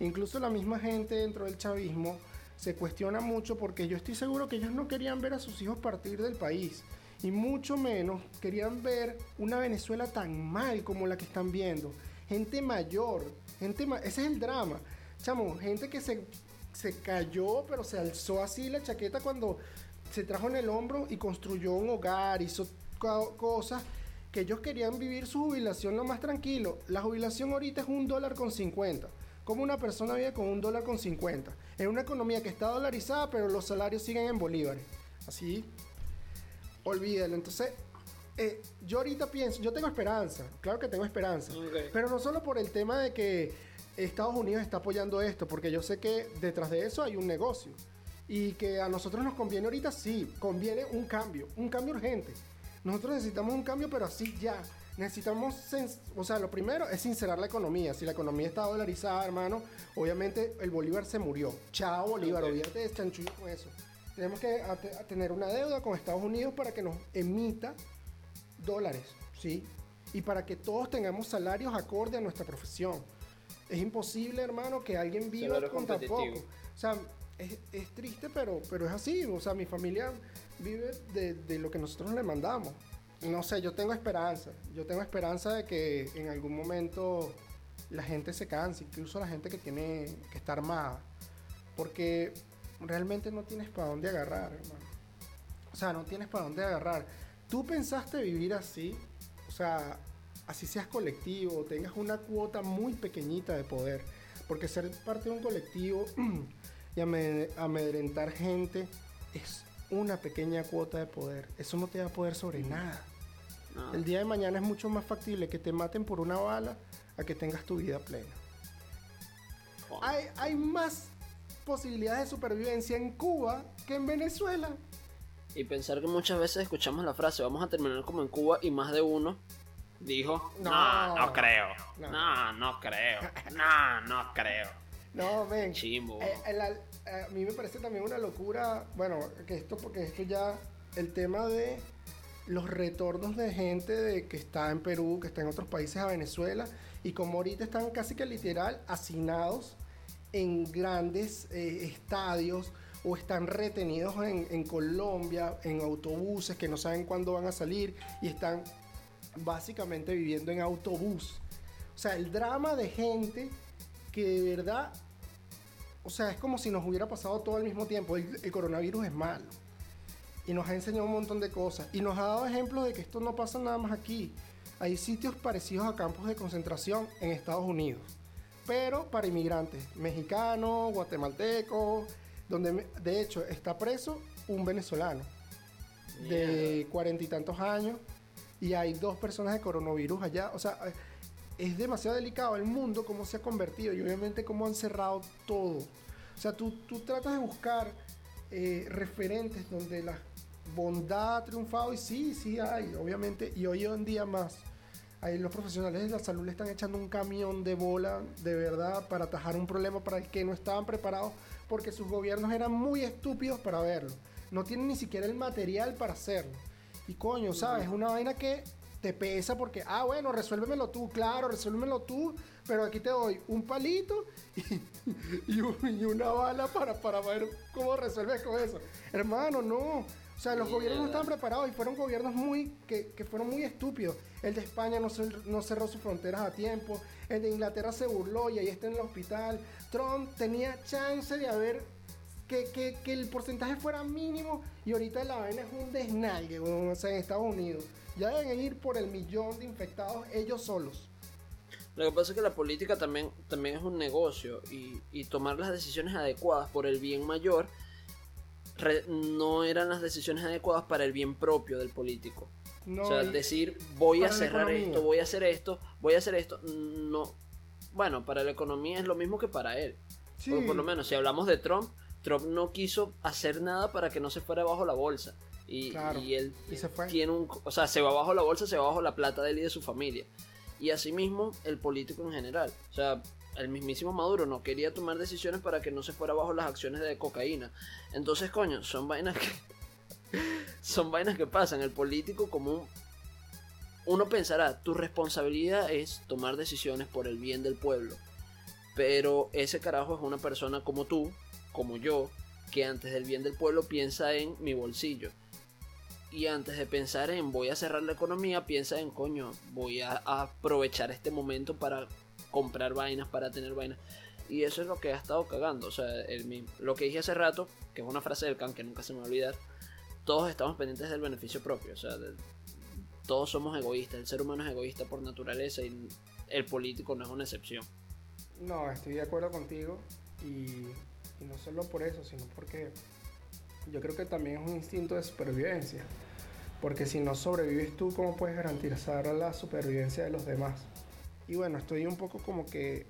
Incluso la misma gente dentro del chavismo se cuestiona mucho porque yo estoy seguro que ellos no querían ver a sus hijos partir del país. Y mucho menos querían ver una Venezuela tan mal como la que están viendo. Gente mayor, gente ma- ese es el drama. Chamo, gente que se, se cayó, pero se alzó así la chaqueta cuando se trajo en el hombro y construyó un hogar, hizo co- cosas que ellos querían vivir su jubilación lo más tranquilo. La jubilación ahorita es un dólar con 50. Como una persona vive con un dólar con 50. En una economía que está dolarizada, pero los salarios siguen en bolívares. Así, olvídalo. Entonces, eh, yo ahorita pienso, yo tengo esperanza, claro que tengo esperanza. Pero no solo por el tema de que Estados Unidos está apoyando esto, porque yo sé que detrás de eso hay un negocio. Y que a nosotros nos conviene ahorita, sí, conviene un cambio, un cambio urgente. Nosotros necesitamos un cambio, pero así ya. Necesitamos, o sea, lo primero es sincerar la economía. Si la economía está dolarizada, hermano, obviamente el Bolívar se murió. Chao, Bolívar, olvídate de chanchullo con eso. tenemos que tener una deuda con Estados Unidos para que nos emita dólares, ¿sí? Y para que todos tengamos salarios acorde a nuestra profesión. Es imposible, hermano, que alguien viva con tan poco. O sea, es, es triste, pero, pero es así. O sea, mi familia vive de, de lo que nosotros le mandamos. No sé, yo tengo esperanza. Yo tengo esperanza de que en algún momento la gente se canse, incluso la gente que tiene que estar armada. Porque realmente no tienes para dónde agarrar, hermano. O sea, no tienes para dónde agarrar. Tú pensaste vivir así, o sea, así seas colectivo, tengas una cuota muy pequeñita de poder. Porque ser parte de un colectivo y ame- amedrentar gente es una pequeña cuota de poder. Eso no te da poder sobre nada. No. El día de mañana es mucho más factible que te maten por una bala a que tengas tu vida plena. Hay, hay más posibilidades de supervivencia en Cuba que en Venezuela. Y pensar que muchas veces escuchamos la frase, vamos a terminar como en Cuba y más de uno dijo, No. no, no creo, no, no creo, no, no creo. No, ven. Chimbo. Eh, eh, a mí me parece también una locura, bueno, que esto, porque esto ya, el tema de los retornos de gente de que está en Perú, que está en otros países a Venezuela, y como ahorita están casi que literal hacinados en grandes eh, estadios o están retenidos en, en Colombia, en autobuses que no saben cuándo van a salir y están básicamente viviendo en autobús. O sea, el drama de gente que de verdad, o sea, es como si nos hubiera pasado todo al mismo tiempo. El, el coronavirus es malo. Y nos ha enseñado un montón de cosas. Y nos ha dado ejemplos de que esto no pasa nada más aquí. Hay sitios parecidos a campos de concentración en Estados Unidos. Pero para inmigrantes, mexicanos, guatemaltecos, donde de hecho está preso un venezolano de cuarenta y tantos años y hay dos personas de coronavirus allá. O sea, es demasiado delicado el mundo, cómo se ha convertido y obviamente cómo han cerrado todo. O sea, tú, tú tratas de buscar eh, referentes donde la bondad ha triunfado y sí, sí hay, obviamente, y hoy en día más. Ahí los profesionales de la salud le están echando un camión de bola de verdad para atajar un problema para el que no estaban preparados porque sus gobiernos eran muy estúpidos para verlo. No tienen ni siquiera el material para hacerlo. Y coño, ¿sabes? Es una vaina que te pesa porque, ah, bueno, resuélvemelo tú, claro, resuélvemelo tú, pero aquí te doy un palito y, y un- y una bala para, para ver cómo resuelves con eso. Hermano, no. O sea, los gobiernos no estaban preparados y fueron gobiernos muy que, que fueron muy estúpidos. El de España no, cer- no cerró sus fronteras a tiempo. El de Inglaterra se burló y ahí está en el hospital. Trump tenía chance de haber que, que- que el porcentaje fuera mínimo y ahorita la vaina es un desnalgue, o sea, en Estados Unidos. Ya deben ir por el millón de infectados ellos solos. Lo que pasa es que la política también, también es un negocio y, y tomar las decisiones adecuadas por el bien mayor re- no eran las decisiones adecuadas para el bien propio del político. No, o sea, decir voy a cerrar esto, voy a hacer esto, voy a hacer esto, no. Bueno, para la economía es lo mismo que para él. sí, por lo menos si hablamos de Trump, Trump no quiso hacer nada para que no se fuera bajo la bolsa. Y, Claro, y él y se fue. tiene un... O sea, se va bajo la bolsa, se va bajo la plata de él y de su familia. Y asimismo, el político en general. O sea, el mismísimo Maduro no quería tomar decisiones para que no se fuera bajo las acciones de cocaína. Entonces, coño, son vainas que... son vainas que pasan. El político común... Uno pensará, tu responsabilidad es tomar decisiones por el bien del pueblo. Pero ese carajo es una persona como tú, como yo, que antes del bien del pueblo piensa en mi bolsillo. Y antes de pensar en voy a cerrar la economía, piensa en coño, voy a, aprovechar este momento para comprar vainas, para tener vainas. Y eso es lo que ha estado cagando. O sea, el lo que dije hace rato, que es una frase del Khan que nunca se me va a olvidar, todos estamos pendientes del beneficio propio. O sea, todos somos egoístas. El ser humano es egoísta por naturaleza y el político no es una excepción. No, estoy de acuerdo contigo y, y no solo por eso, sino porque yo creo que también es un instinto de supervivencia. Porque si no sobrevives tú, ¿cómo puedes garantizar la supervivencia de los demás? Y bueno, estoy un poco como que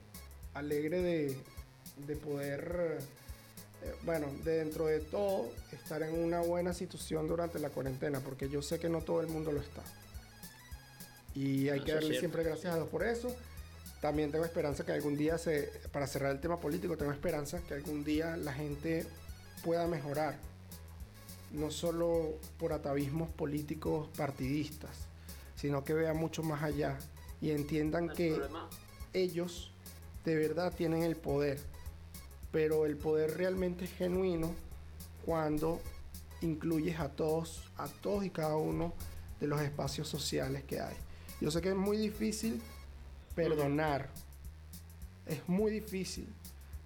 alegre de, de poder, eh, bueno, de dentro de todo, estar en una buena situación durante la cuarentena, porque yo sé que no todo el mundo lo está. Y hay que darle siempre gracias a Dios por eso. También tengo esperanza que algún día se, para cerrar el tema político, tengo esperanza que algún día la gente pueda mejorar. no solo por atavismos políticos partidistas, sino que vean mucho más allá y entiendan que problema- ellos de verdad tienen el poder, pero el poder realmente es genuino cuando incluyes a todos, a todos y cada uno de los espacios sociales que hay. Yo sé que es muy difícil perdonar, es muy difícil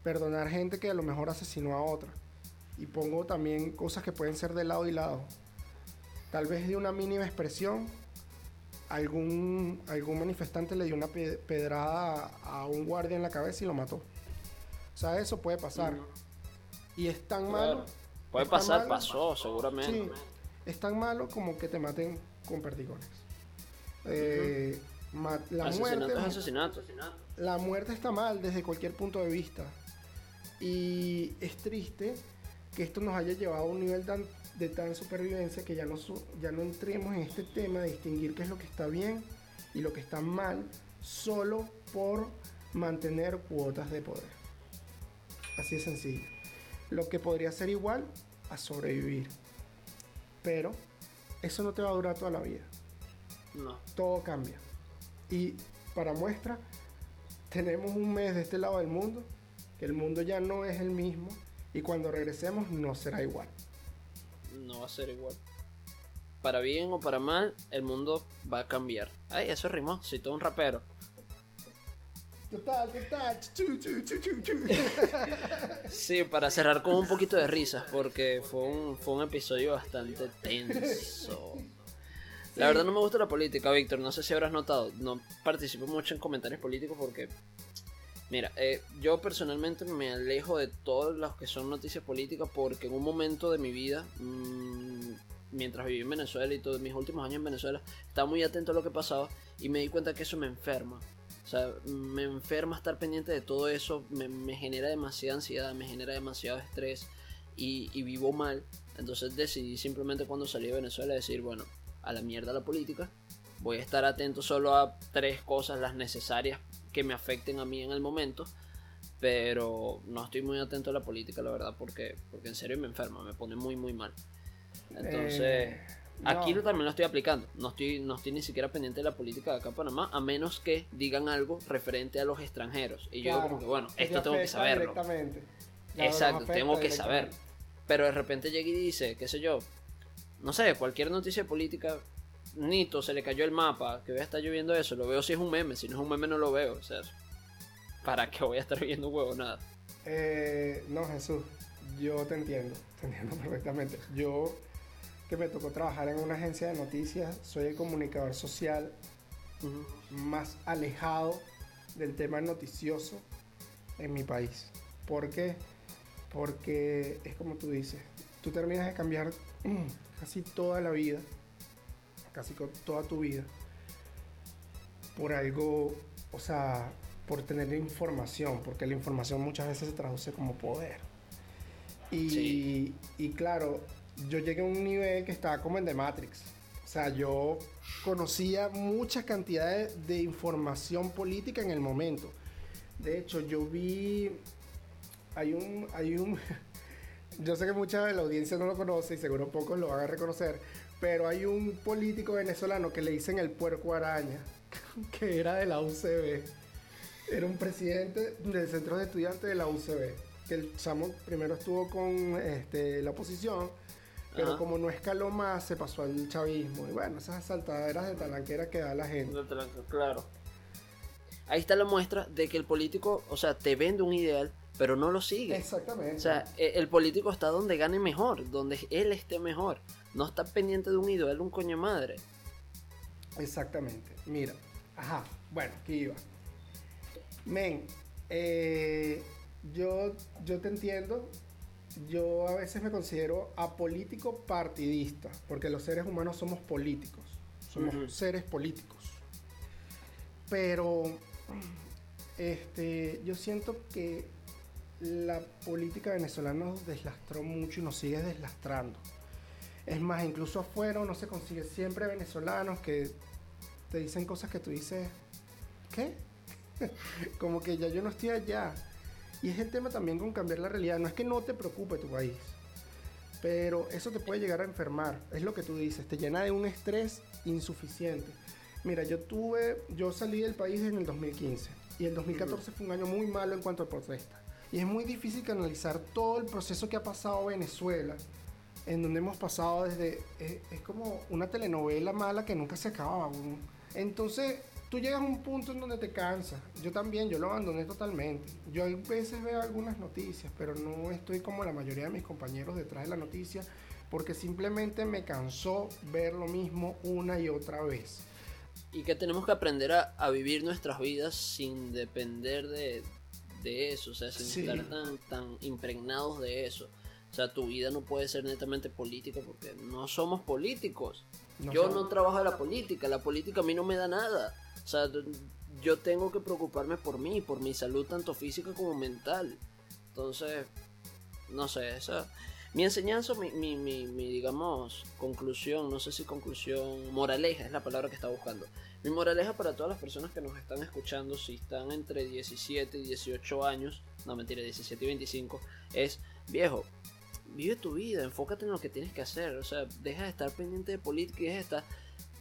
perdonar gente que a lo mejor asesinó a otra. Y pongo también cosas que pueden ser de lado y lado. Tal vez de una mínima expresión, algún, algún manifestante le dio una pe- pedrada a, a un guardia en la cabeza y lo mató. O sea, eso puede pasar. Y es tan Claro. malo. Puede pasar, malo- pasó, seguramente. Sí, es tan malo como que te maten con perdigones. Eh, la, asesinato muerte, es asesinato. la muerte está mal desde cualquier punto de vista. Y es triste que esto nos haya llevado a un nivel tan- de tan supervivencia que ya no, ya no entremos en este tema de distinguir qué es lo que está bien y lo que está mal solo por mantener cuotas de poder. Así de sencillo. Lo que podría ser igual a sobrevivir. Pero eso no te va a durar toda la vida No. todo cambia. Y para muestra, tenemos un mes de este lado del mundo, que el mundo ya no es el mismo, y cuando regresemos no será igual. no va a ser igual. Para bien o para mal, el mundo va a cambiar. Ay, eso rimó, citó un rapero. Total, total. chu, chu, chu. Sí, para cerrar con un poquito de risas, porque fue un, fue un episodio bastante tenso. La verdad no me gusta la política, Víctor, no sé si habrás notado, no participo mucho en comentarios políticos porque, mira, eh, yo personalmente me alejo de todos los que son noticias políticas porque en un momento de mi vida, mm, mientras viví en Venezuela y todos mis últimos años en Venezuela, estaba muy atento a lo que pasaba y me di cuenta que eso me enferma. O sea, me enferma estar pendiente de todo eso, me, me genera demasiada ansiedad, me genera demasiado estrés y, y vivo mal. Entonces decidí simplemente cuando salí de Venezuela decir, bueno, a la mierda la política, voy a estar atento solo a tres cosas, las necesarias que me afecten a mí en el momento, pero no estoy muy atento a la política, la verdad, porque, porque en serio me enferma, me pone muy, muy mal. Entonces... Eh, Aquí no. lo- también lo estoy aplicando. No estoy, no estoy ni siquiera pendiente de la política de acá en Panamá, a menos que digan algo referente a los extranjeros. Y yo como que, bueno, esto tengo que saberlo. Exacto, tengo que saberlo. Pero de repente llega y dice, qué sé yo, no sé, cualquier noticia política, Nito, se le cayó el mapa, que voy a estar lloviendo eso, lo veo si es un meme, si no es un meme no lo veo, o sea, ¿para qué voy a estar viendo huevo? Nada. Eh, no, Jesús, yo te entiendo, te entiendo perfectamente. Yo, que me tocó trabajar en una agencia de noticias, soy el comunicador social más alejado del tema noticioso en mi país. ¿Por qué? Porque es como tú dices, tú terminas de cambiar casi toda la vida, casi toda tu vida, por algo, o sea, por tener información, porque la información muchas veces se traduce como poder. Y, Sí. y claro, yo llegué a un nivel que estaba como en The Matrix. O sea, yo conocía muchas cantidades de información política en el momento. De hecho, yo vi. Hay un. Hay un. Yo sé que mucha de la audiencia no lo conoce y seguro pocos lo van a reconocer. Pero hay un político venezolano que le dicen el puerco araña, que era de la UCB. Era un presidente del centro de estudiantes de la UCB. Que el chamo primero estuvo con este, la oposición, pero Ajá. como no escaló más, se pasó al chavismo. Y bueno, esas asaltaderas de talanquera que da la gente. Claro. Ahí está la muestra de que el político, o sea, te vende un ideal, pero no lo sigue. Exactamente. O sea, e- el político está donde gane mejor, donde él esté mejor. No está pendiente de un ideal, de un coño madre. Exactamente. Mira. Ajá. Bueno, aquí iba. Men, eh, yo, yo te entiendo. Yo a veces me considero apolítico partidista, porque los seres humanos somos políticos. Somos seres políticos. Pero este, yo siento que la política venezolana nos deslastró mucho y nos sigue deslastrando. Es más, incluso afuera uno se consigue siempre venezolanos que te dicen cosas que tú dices, ¿qué? Como que ya yo no estoy allá. Y es el tema también con cambiar la realidad. No es que no te preocupe tu país, pero eso te puede llegar a enfermar. Es lo que tú dices, te llena de un estrés insuficiente. Mira, yo tuve, yo salí del país en el 2015 y el 2014 fue un año muy malo en cuanto a protesta. Y es muy difícil canalizar todo el proceso que ha pasado Venezuela, en donde hemos pasado desde, es, es como una telenovela mala que nunca se acaba. weón. Entonces, tú llegas a un punto en donde te cansas. Yo también, yo lo abandoné totalmente. Yo a veces veo algunas noticias, pero no estoy como la mayoría de mis compañeros detrás de la noticia, porque simplemente me cansó ver lo mismo una y otra vez. Y que tenemos que aprender a, a vivir nuestras vidas sin depender de, de eso, o sea, sin Sí. estar tan, tan impregnados de eso. O sea, tu vida no puede ser netamente política porque no somos políticos. No yo no trabajo en la política, la política a mí no me da nada. O sea, yo tengo que preocuparme por mí, por mi salud tanto física como mental. Entonces, no sé, esa... Mi enseñanza, mi, mi, mi, mi, digamos, conclusión, no sé si conclusión, moraleja es la palabra que estaba buscando. Mi moraleja para todas las personas que nos están escuchando, si están entre 17 y 18 años, no mentira, 17 y 25, es, viejo, vive tu vida, enfócate en lo que tienes que hacer, o sea, deja de estar pendiente de política y deja de estar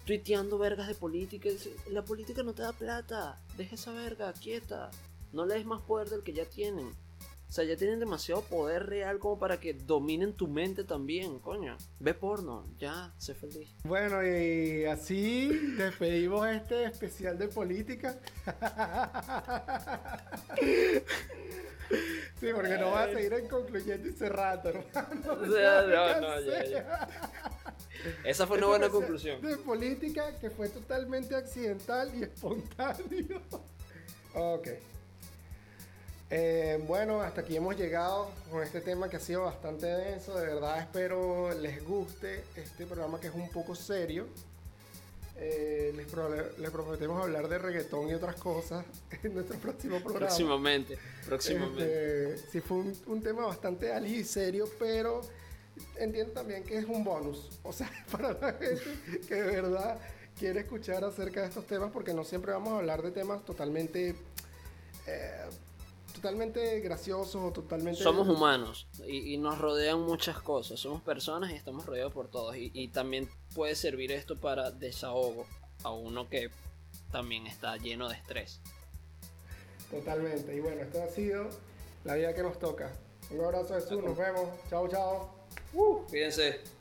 tuiteando vergas de política. La política no te da plata, deja esa verga, quieta, no le des más poder del que ya tienen. O sea, ya tienen demasiado poder real como para que dominen tu mente también, coño. Ve porno, ya, sé feliz. Bueno, y así despedimos este especial de política. Sí, porque no va a seguir en concluyente ese rato, hermano. O sea, no, no, ya, ya. Esa fue una Este buena conclusión. De política que fue totalmente accidental y espontáneo. ok. Eh, bueno, hasta aquí hemos llegado con este tema que ha sido bastante denso. De verdad espero les guste este programa que es un poco serio. Eh, les, pro- les prometemos hablar de reggaetón y otras cosas en nuestro próximo programa. Próximamente, próximamente. Este, sí, fue un, un tema bastante ali y serio, pero entiendo también que es un bonus. O sea, para la gente que de verdad quiere escuchar acerca de estos temas, porque no siempre vamos a hablar de temas totalmente. eh, totalmente graciosos totalmente. Somos humanos y, y nos rodean muchas cosas. Somos personas y estamos rodeados por todos. Y, y también puede servir esto para desahogo a uno que también está lleno de estrés. Totalmente. Y bueno, esto ha sido la vida que nos toca. Un abrazo, Jesús. Nos vemos. Chao, chao. Cuídense.